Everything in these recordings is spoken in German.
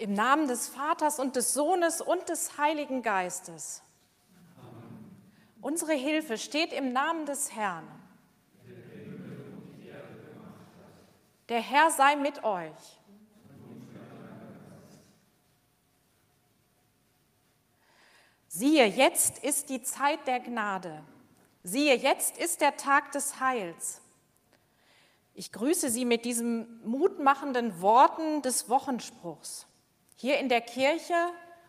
Im Namen des Vaters und des Sohnes und des Heiligen Geistes. Unsere Hilfe steht im Namen des Herrn. Der Herr sei mit euch. Siehe, jetzt ist die Zeit der Gnade. Siehe, jetzt ist der Tag des Heils. Ich grüße Sie mit diesen mutmachenden Worten des Wochenspruchs hier in der Kirche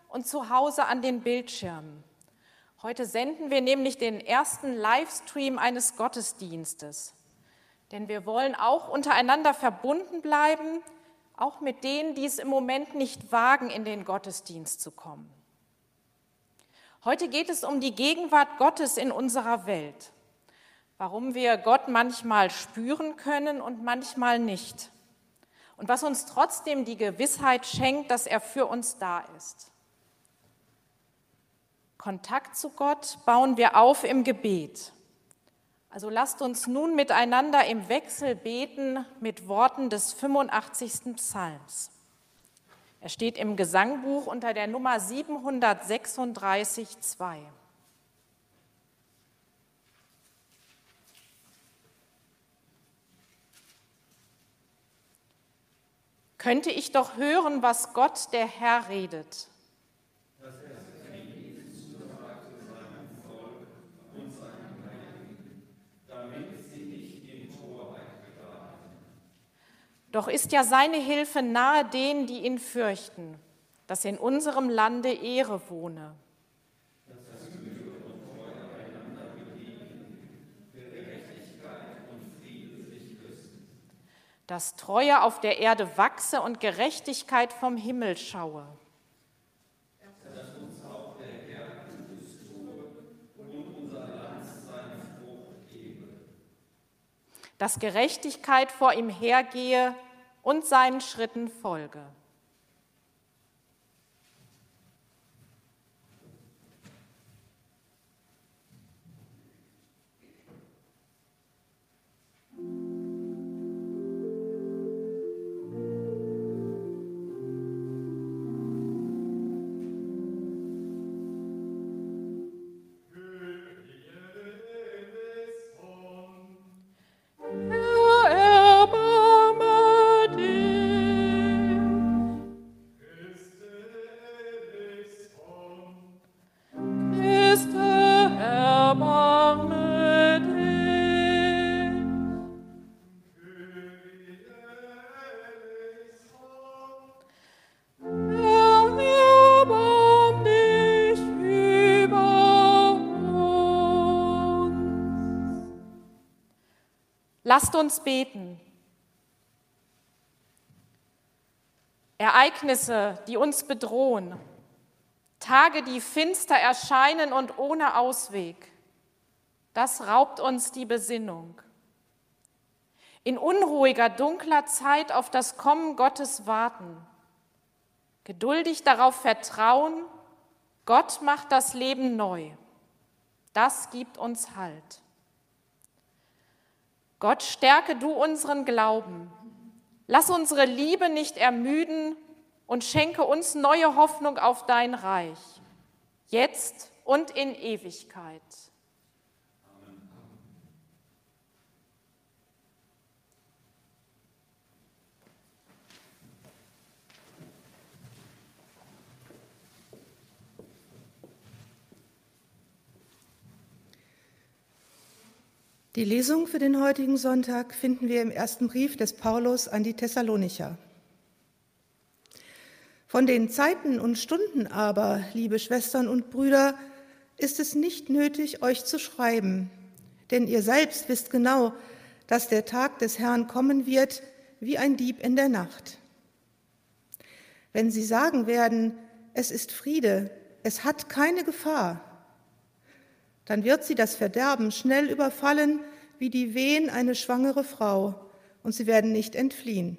und zu Hause an den Bildschirmen. Heute senden wir nämlich den ersten Livestream eines Gottesdienstes. Denn wir wollen auch untereinander verbunden bleiben, auch mit denen, die es im Moment nicht wagen, in den Gottesdienst zu kommen. Heute geht es um die Gegenwart Gottes in unserer Welt, warum wir Gott manchmal spüren können und manchmal nicht und was uns trotzdem die Gewissheit schenkt, dass er für uns da ist. Kontakt zu Gott bauen wir auf im Gebet. Also lasst uns nun miteinander im Wechsel beten mit Worten des 85. Psalms. Er steht im Gesangbuch unter der Nummer 736, 2. könnte ich doch hören, was Gott der Herr redet. Doch ist ja seine Hilfe nahe denen, die ihn fürchten, dass in unserem Lande Ehre wohne. Dass Treue auf der Erde wachse und Gerechtigkeit vom Himmel schaue. Dass Gerechtigkeit vor ihm hergehe und seinen Schritten folge. Lasst uns beten. Ereignisse, die uns bedrohen, Tage, die finster erscheinen und ohne Ausweg, das raubt uns die Besinnung. In unruhiger, dunkler Zeit auf das Kommen Gottes warten, geduldig darauf vertrauen, Gott macht das Leben neu. Das gibt uns Halt. Gott, stärke du unseren Glauben. Lass unsere Liebe nicht ermüden und schenke uns neue Hoffnung auf dein Reich, jetzt und in Ewigkeit. Die Lesung für den heutigen Sonntag finden wir im ersten Brief des Paulus an die Thessalonicher. Von den Zeiten und Stunden aber, liebe Schwestern und Brüder, ist es nicht nötig, euch zu schreiben, denn ihr selbst wisst genau, dass der Tag des Herrn kommen wird wie ein Dieb in der Nacht. Wenn sie sagen werden, es ist Friede, es hat keine Gefahr, dann wird sie das Verderben schnell überfallen wie die Wehen eine schwangere Frau, und sie werden nicht entfliehen.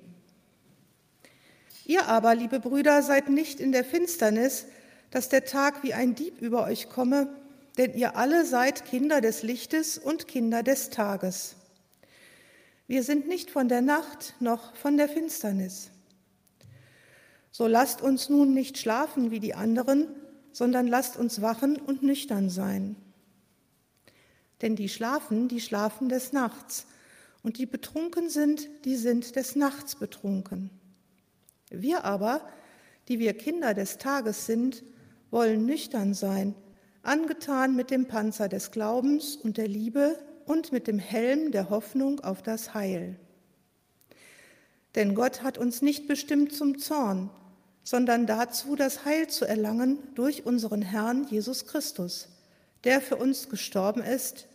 Ihr aber, liebe Brüder, seid nicht in der Finsternis, dass der Tag wie ein Dieb über euch komme, denn ihr alle seid Kinder des Lichtes und Kinder des Tages. Wir sind nicht von der Nacht noch von der Finsternis. So lasst uns nun nicht schlafen wie die anderen, sondern lasst uns wachen und nüchtern sein. Denn die schlafen, die schlafen des Nachts, und die betrunken sind, die sind des Nachts betrunken. Wir aber, die wir Kinder des Tages sind, wollen nüchtern sein, angetan mit dem Panzer des Glaubens und der Liebe und mit dem Helm der Hoffnung auf das Heil. Denn Gott hat uns nicht bestimmt zum Zorn, sondern dazu, das Heil zu erlangen durch unseren Herrn Jesus Christus, der für uns gestorben ist,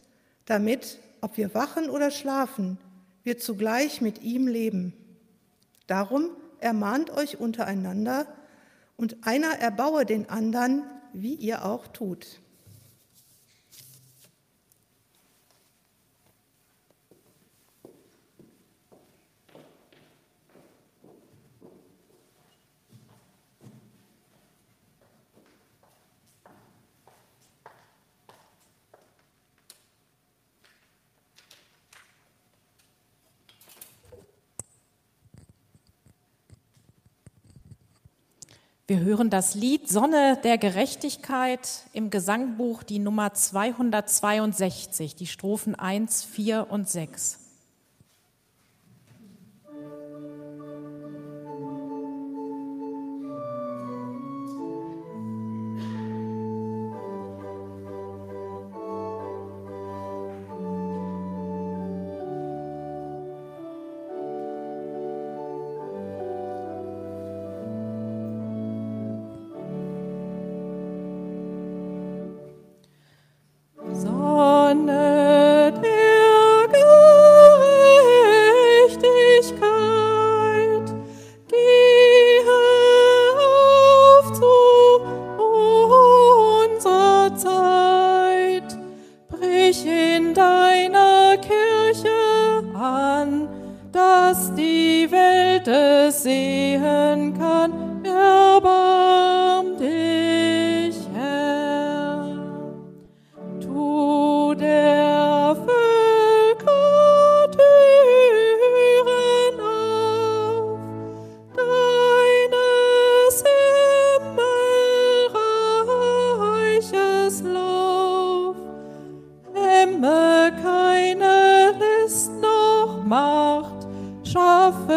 damit, ob wir wachen oder schlafen, wir zugleich mit ihm leben. Darum ermahnt euch untereinander, und einer erbaue den anderen, wie ihr auch tut. Wir hören das Lied Sonne der Gerechtigkeit im Gesangbuch, die Nummer 262, die Strophen 1, 4 und 6. Die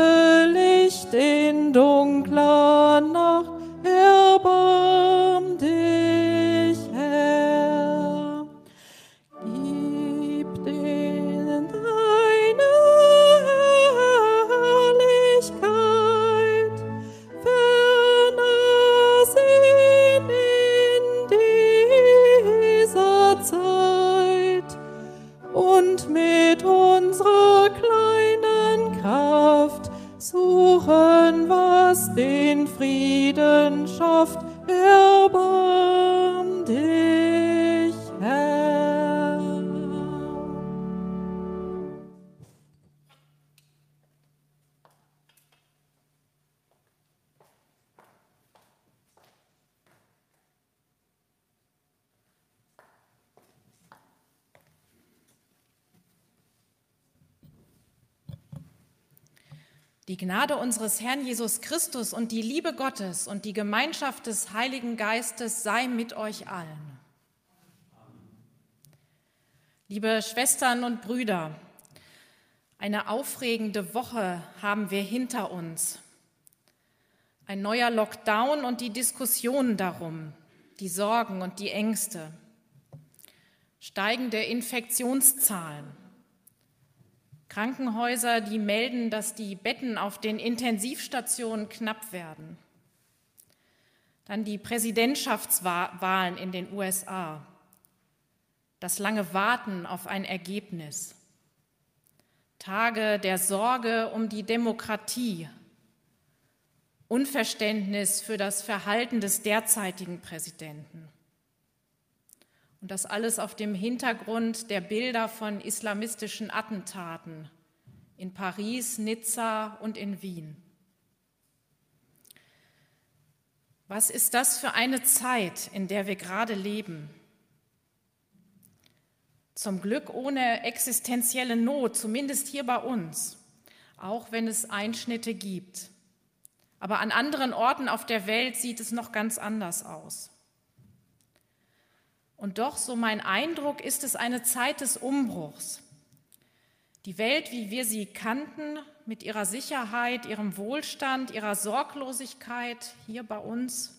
Gnade unseres Herrn Jesus Christus und die Liebe Gottes und die Gemeinschaft des Heiligen Geistes sei mit euch allen. Liebe Schwestern und Brüder, eine aufregende Woche haben wir hinter uns. Ein neuer Lockdown und die Diskussionen darum, die Sorgen und die Ängste, steigende Infektionszahlen, Krankenhäuser, die melden, dass die Betten auf den Intensivstationen knapp werden. Dann die Präsidentschaftswahlen in den USA. Das lange Warten auf ein Ergebnis. Tage der Sorge um die Demokratie. Unverständnis für das Verhalten des derzeitigen Präsidenten. Und das alles auf dem Hintergrund der Bilder von islamistischen Attentaten in Paris, Nizza und in Wien. Was ist das für eine Zeit, in der wir gerade leben? Zum Glück ohne existenzielle Not, zumindest hier bei uns, auch wenn es Einschnitte gibt. Aber an anderen Orten auf der Welt sieht es noch ganz anders aus. Und doch, so mein Eindruck, ist es eine Zeit des Umbruchs. Die Welt, wie wir sie kannten, mit ihrer Sicherheit, ihrem Wohlstand, ihrer Sorglosigkeit hier bei uns,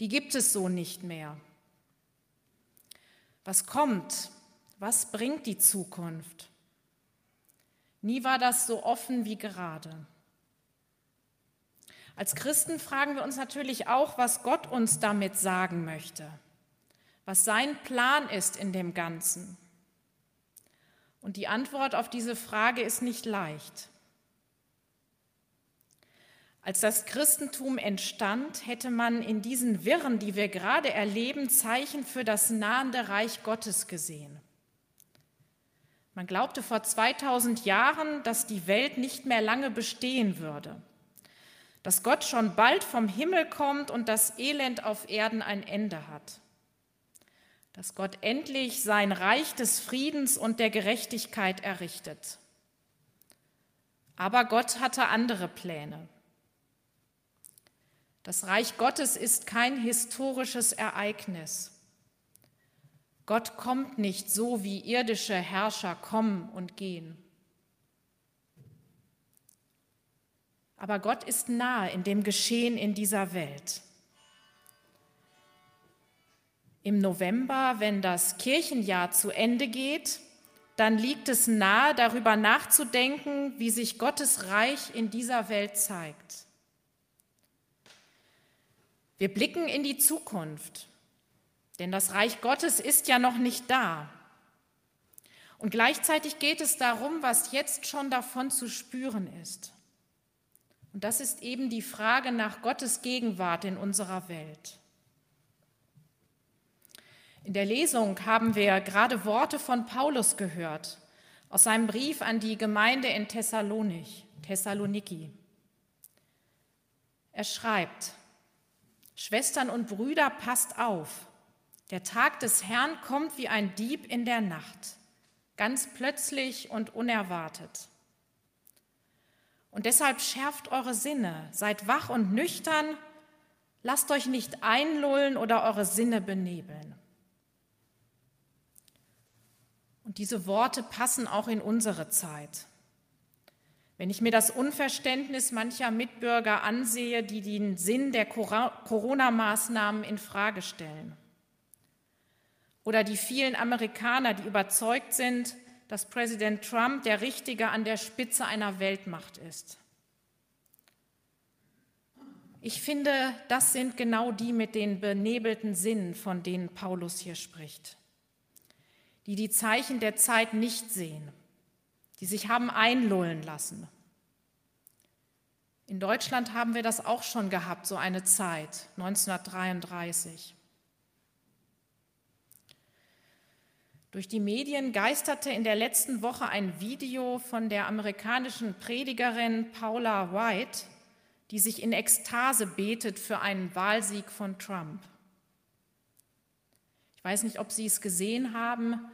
die gibt es so nicht mehr. Was kommt? Was bringt die Zukunft? Nie war das so offen wie gerade. Als Christen fragen wir uns natürlich auch, was Gott uns damit sagen möchte, was sein Plan ist in dem Ganzen. Und die Antwort auf diese Frage ist nicht leicht. Als das Christentum entstand, hätte man in diesen Wirren, die wir gerade erleben, Zeichen für das nahende Reich Gottes gesehen. Man glaubte vor 2000 Jahren, dass die Welt nicht mehr lange bestehen würde, dass Gott schon bald vom Himmel kommt und das Elend auf Erden ein Ende hat dass Gott endlich sein Reich des Friedens und der Gerechtigkeit errichtet. Aber Gott hatte andere Pläne. Das Reich Gottes ist kein historisches Ereignis. Gott kommt nicht so, wie irdische Herrscher kommen und gehen. Aber Gott ist nahe in dem Geschehen in dieser Welt. Im November, wenn das Kirchenjahr zu Ende geht, dann liegt es nahe, darüber nachzudenken, wie sich Gottes Reich in dieser Welt zeigt. Wir blicken in die Zukunft, denn das Reich Gottes ist ja noch nicht da. Und gleichzeitig geht es darum, was jetzt schon davon zu spüren ist. Und das ist eben die Frage nach Gottes Gegenwart in unserer Welt. In der Lesung haben wir gerade Worte von Paulus gehört aus seinem Brief an die Gemeinde in Thessalonich, Thessaloniki. Er schreibt, Schwestern und Brüder, passt auf, der Tag des Herrn kommt wie ein Dieb in der Nacht, ganz plötzlich und unerwartet. Und deshalb schärft eure Sinne, seid wach und nüchtern, lasst euch nicht einlullen oder eure Sinne benebeln. Und diese Worte passen auch in unsere Zeit. Wenn ich mir das Unverständnis mancher Mitbürger ansehe, die den Sinn der Corona-Maßnahmen in Frage stellen, oder die vielen Amerikaner, die überzeugt sind, dass Präsident Trump der Richtige an der Spitze einer Weltmacht ist. Ich finde, das sind genau die mit den benebelten Sinnen, von denen Paulus hier spricht die die Zeichen der Zeit nicht sehen, die sich haben einlullen lassen. In Deutschland haben wir das auch schon gehabt, so eine Zeit, 1933. Durch die Medien geisterte in der letzten Woche ein Video von der amerikanischen Predigerin Paula White, die sich in Ekstase betet für einen Wahlsieg von Trump. Ich weiß nicht, ob Sie es gesehen haben.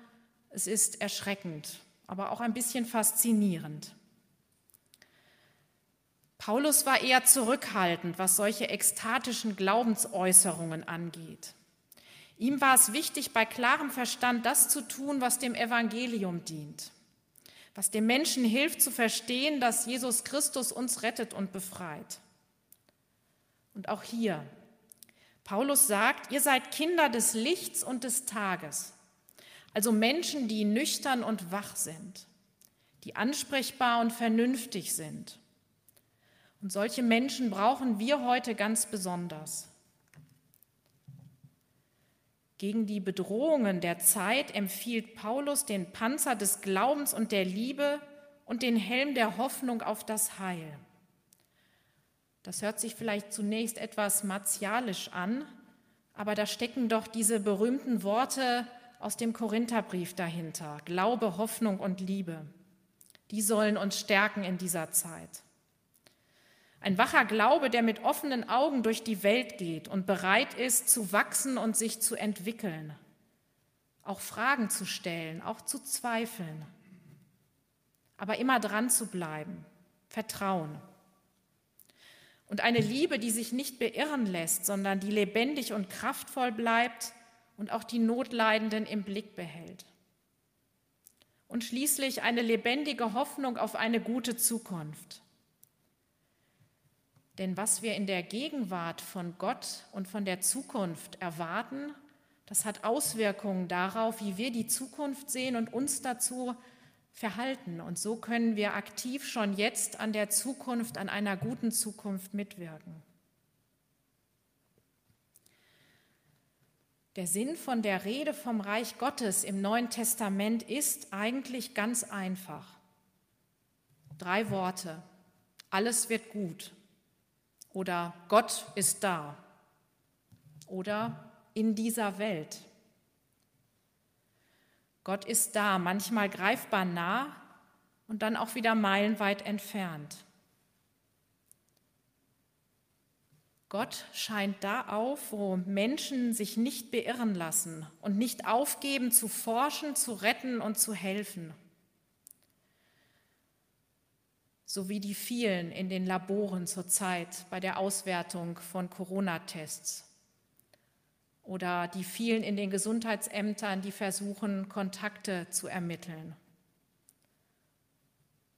Es ist erschreckend, aber auch ein bisschen faszinierend. Paulus war eher zurückhaltend, was solche ekstatischen Glaubensäußerungen angeht. Ihm war es wichtig, bei klarem Verstand das zu tun, was dem Evangelium dient, was dem Menschen hilft zu verstehen, dass Jesus Christus uns rettet und befreit. Und auch hier, Paulus sagt, ihr seid Kinder des Lichts und des Tages. Also Menschen, die nüchtern und wach sind, die ansprechbar und vernünftig sind. Und solche Menschen brauchen wir heute ganz besonders. Gegen die Bedrohungen der Zeit empfiehlt Paulus den Panzer des Glaubens und der Liebe und den Helm der Hoffnung auf das Heil. Das hört sich vielleicht zunächst etwas martialisch an, aber da stecken doch diese berühmten Worte aus dem Korintherbrief dahinter. Glaube, Hoffnung und Liebe. Die sollen uns stärken in dieser Zeit. Ein wacher Glaube, der mit offenen Augen durch die Welt geht und bereit ist zu wachsen und sich zu entwickeln, auch Fragen zu stellen, auch zu zweifeln, aber immer dran zu bleiben, Vertrauen. Und eine Liebe, die sich nicht beirren lässt, sondern die lebendig und kraftvoll bleibt und auch die Notleidenden im Blick behält. Und schließlich eine lebendige Hoffnung auf eine gute Zukunft. Denn was wir in der Gegenwart von Gott und von der Zukunft erwarten, das hat Auswirkungen darauf, wie wir die Zukunft sehen und uns dazu verhalten. Und so können wir aktiv schon jetzt an der Zukunft, an einer guten Zukunft mitwirken. Der Sinn von der Rede vom Reich Gottes im Neuen Testament ist eigentlich ganz einfach. Drei Worte. Alles wird gut. Oder Gott ist da. Oder in dieser Welt. Gott ist da, manchmal greifbar nah und dann auch wieder meilenweit entfernt. Gott scheint da auf, wo Menschen sich nicht beirren lassen und nicht aufgeben zu forschen, zu retten und zu helfen. So wie die vielen in den Laboren zurzeit bei der Auswertung von Corona-Tests oder die vielen in den Gesundheitsämtern, die versuchen, Kontakte zu ermitteln.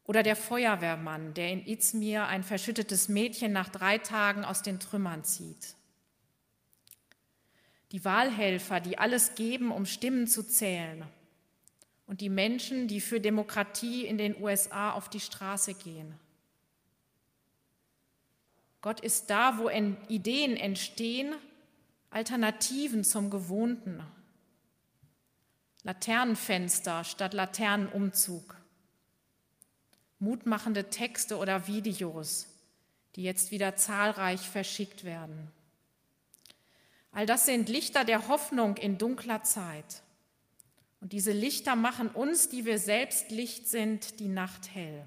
Oder der Feuerwehrmann, der in Izmir ein verschüttetes Mädchen nach drei Tagen aus den Trümmern zieht. Die Wahlhelfer, die alles geben, um Stimmen zu zählen. Und die Menschen, die für Demokratie in den USA auf die Straße gehen. Gott ist da, wo Ideen entstehen, Alternativen zum Gewohnten. Laternenfenster statt Laternenumzug. Mutmachende Texte oder Videos, die jetzt wieder zahlreich verschickt werden. All das sind Lichter der Hoffnung in dunkler Zeit. Und diese Lichter machen uns, die wir selbst Licht sind, die Nacht hell.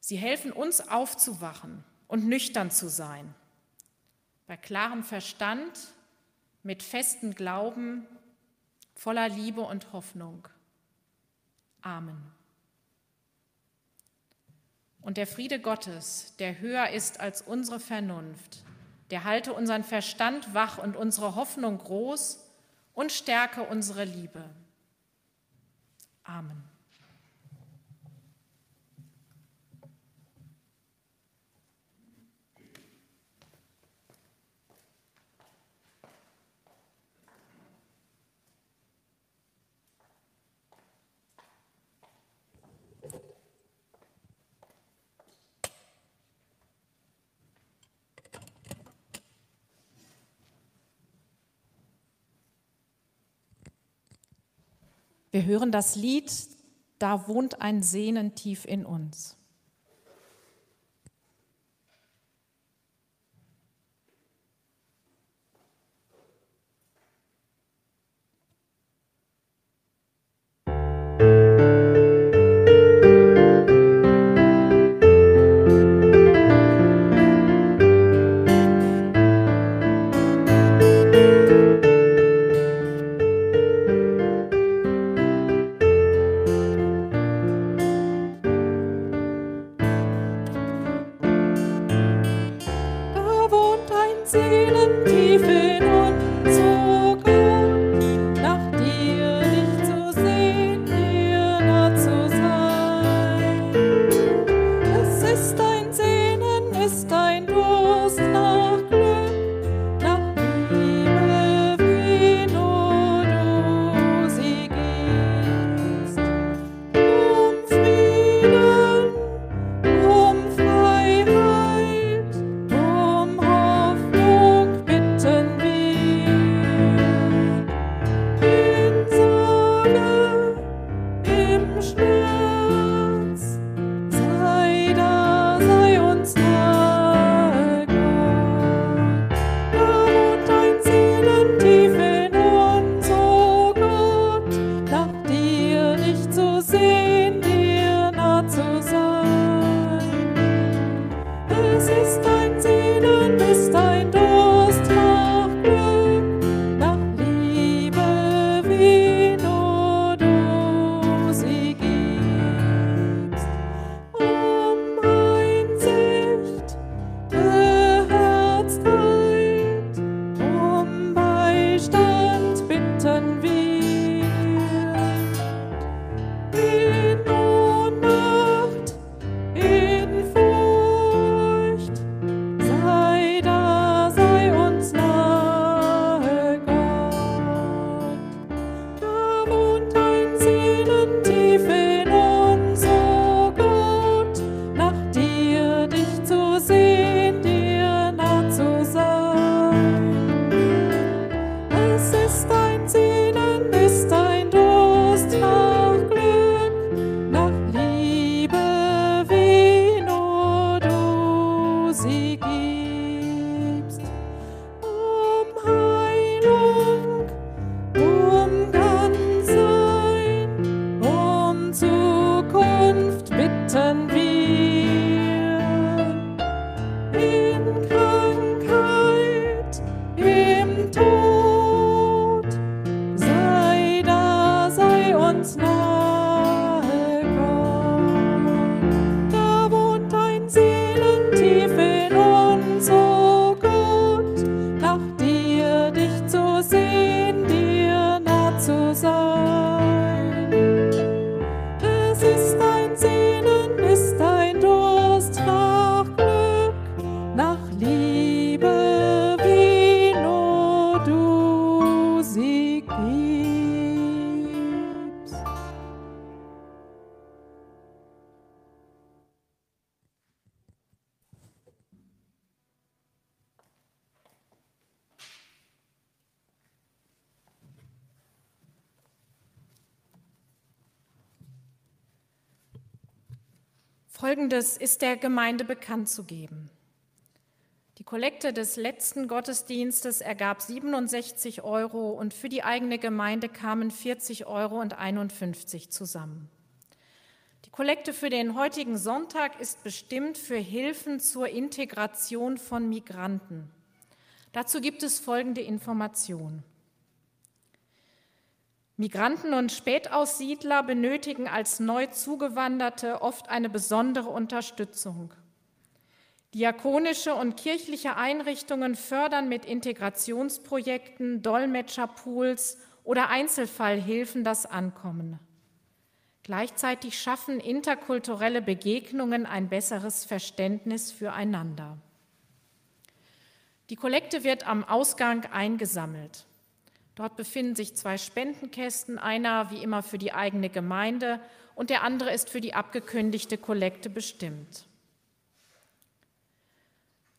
Sie helfen uns aufzuwachen und nüchtern zu sein bei klarem Verstand, mit festem Glauben, voller Liebe und Hoffnung. Amen. Und der Friede Gottes, der höher ist als unsere Vernunft, der halte unseren Verstand wach und unsere Hoffnung groß und stärke unsere Liebe. Amen. Wir hören das Lied, da wohnt ein Sehnen tief in uns. Folgendes ist der Gemeinde bekannt zu geben. Die Kollekte des letzten Gottesdienstes ergab 67 Euro und für die eigene Gemeinde kamen 40 Euro und 51 zusammen. Die Kollekte für den heutigen Sonntag ist bestimmt für Hilfen zur Integration von Migranten. Dazu gibt es folgende Information. Migranten und Spätaussiedler benötigen als neu zugewanderte oft eine besondere Unterstützung. Diakonische und kirchliche Einrichtungen fördern mit Integrationsprojekten, Dolmetscherpools oder Einzelfallhilfen das Ankommen. Gleichzeitig schaffen interkulturelle Begegnungen ein besseres Verständnis füreinander. Die Kollekte wird am Ausgang eingesammelt. Dort befinden sich zwei Spendenkästen, einer wie immer für die eigene Gemeinde und der andere ist für die abgekündigte Kollekte bestimmt.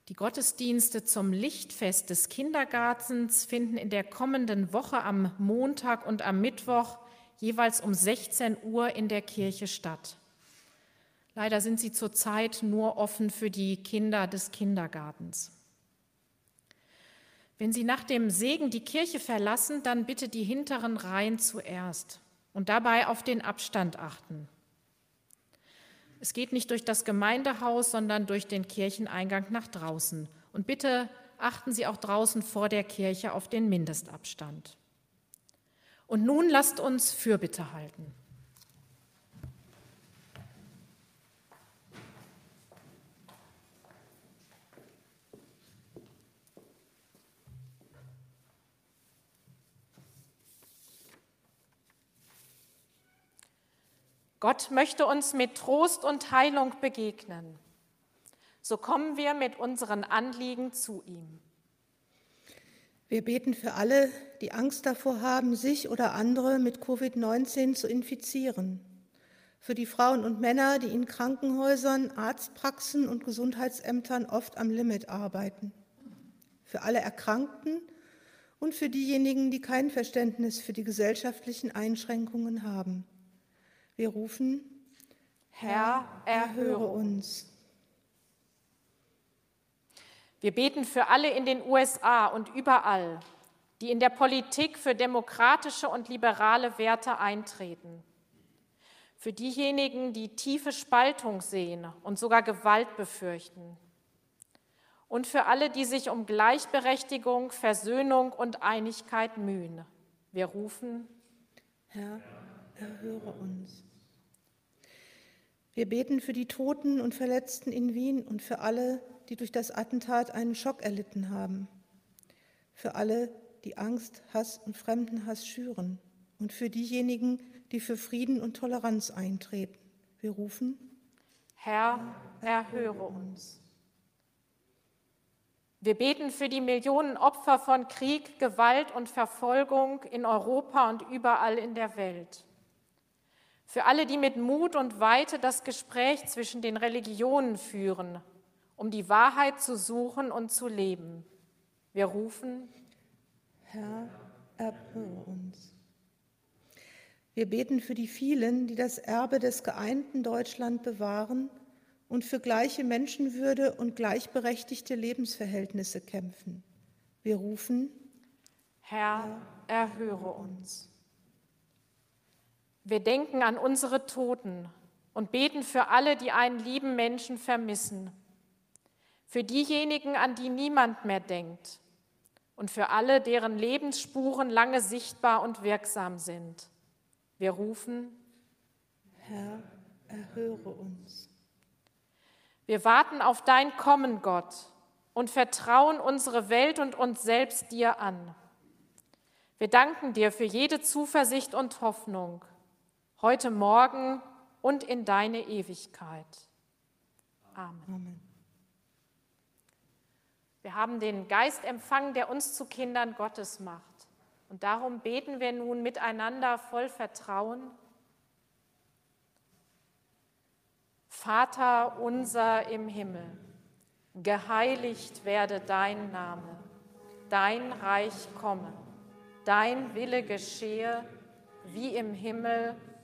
Die Gottesdienste zum Lichtfest des Kindergartens finden in der kommenden Woche am Montag und am Mittwoch jeweils um 16 Uhr in der Kirche statt. Leider sind sie zurzeit nur offen für die Kinder des Kindergartens. Wenn Sie nach dem Segen die Kirche verlassen, dann bitte die hinteren Reihen zuerst und dabei auf den Abstand achten. Es geht nicht durch das Gemeindehaus, sondern durch den Kircheneingang nach draußen. Und bitte achten Sie auch draußen vor der Kirche auf den Mindestabstand. Und nun lasst uns Fürbitte halten. Gott möchte uns mit Trost und Heilung begegnen. So kommen wir mit unseren Anliegen zu ihm. Wir beten für alle, die Angst davor haben, sich oder andere mit Covid-19 zu infizieren. Für die Frauen und Männer, die in Krankenhäusern, Arztpraxen und Gesundheitsämtern oft am Limit arbeiten. Für alle Erkrankten und für diejenigen, die kein Verständnis für die gesellschaftlichen Einschränkungen haben. Wir rufen, Herr, erhöre uns. Wir beten für alle in den USA und überall, die in der Politik für demokratische und liberale Werte eintreten. Für diejenigen, die tiefe Spaltung sehen und sogar Gewalt befürchten. Und für alle, die sich um Gleichberechtigung, Versöhnung und Einigkeit mühen. Wir rufen, Herr, erhöre uns. Wir beten für die Toten und Verletzten in Wien und für alle, die durch das Attentat einen Schock erlitten haben. Für alle, die Angst, Hass und Fremdenhass schüren. Und für diejenigen, die für Frieden und Toleranz eintreten. Wir rufen, Herr, erhöre uns. Wir beten für die Millionen Opfer von Krieg, Gewalt und Verfolgung in Europa und überall in der Welt. Für alle, die mit Mut und Weite das Gespräch zwischen den Religionen führen, um die Wahrheit zu suchen und zu leben. Wir rufen, Herr, erhöre uns. Wir beten für die vielen, die das Erbe des geeinten Deutschland bewahren und für gleiche Menschenwürde und gleichberechtigte Lebensverhältnisse kämpfen. Wir rufen, Herr, erhöre uns. Wir denken an unsere Toten und beten für alle, die einen lieben Menschen vermissen, für diejenigen, an die niemand mehr denkt und für alle, deren Lebensspuren lange sichtbar und wirksam sind. Wir rufen, Herr, erhöre uns. Wir warten auf dein Kommen, Gott, und vertrauen unsere Welt und uns selbst dir an. Wir danken dir für jede Zuversicht und Hoffnung, heute Morgen und in deine Ewigkeit. Amen. Amen. Wir haben den Geist empfangen, der uns zu Kindern Gottes macht. Und darum beten wir nun miteinander voll Vertrauen. Vater unser im Himmel, geheiligt werde dein Name, dein Reich komme, dein Wille geschehe, wie im Himmel,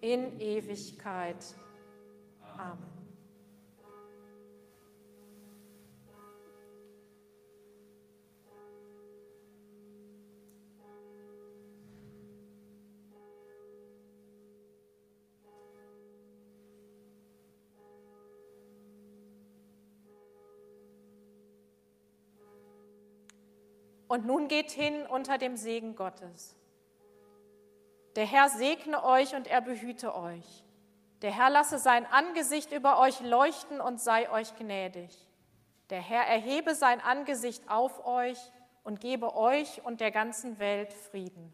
in Ewigkeit. Amen. Und nun geht hin unter dem Segen Gottes. Der Herr segne euch und er behüte euch. Der Herr lasse sein Angesicht über euch leuchten und sei euch gnädig. Der Herr erhebe sein Angesicht auf euch und gebe euch und der ganzen Welt Frieden.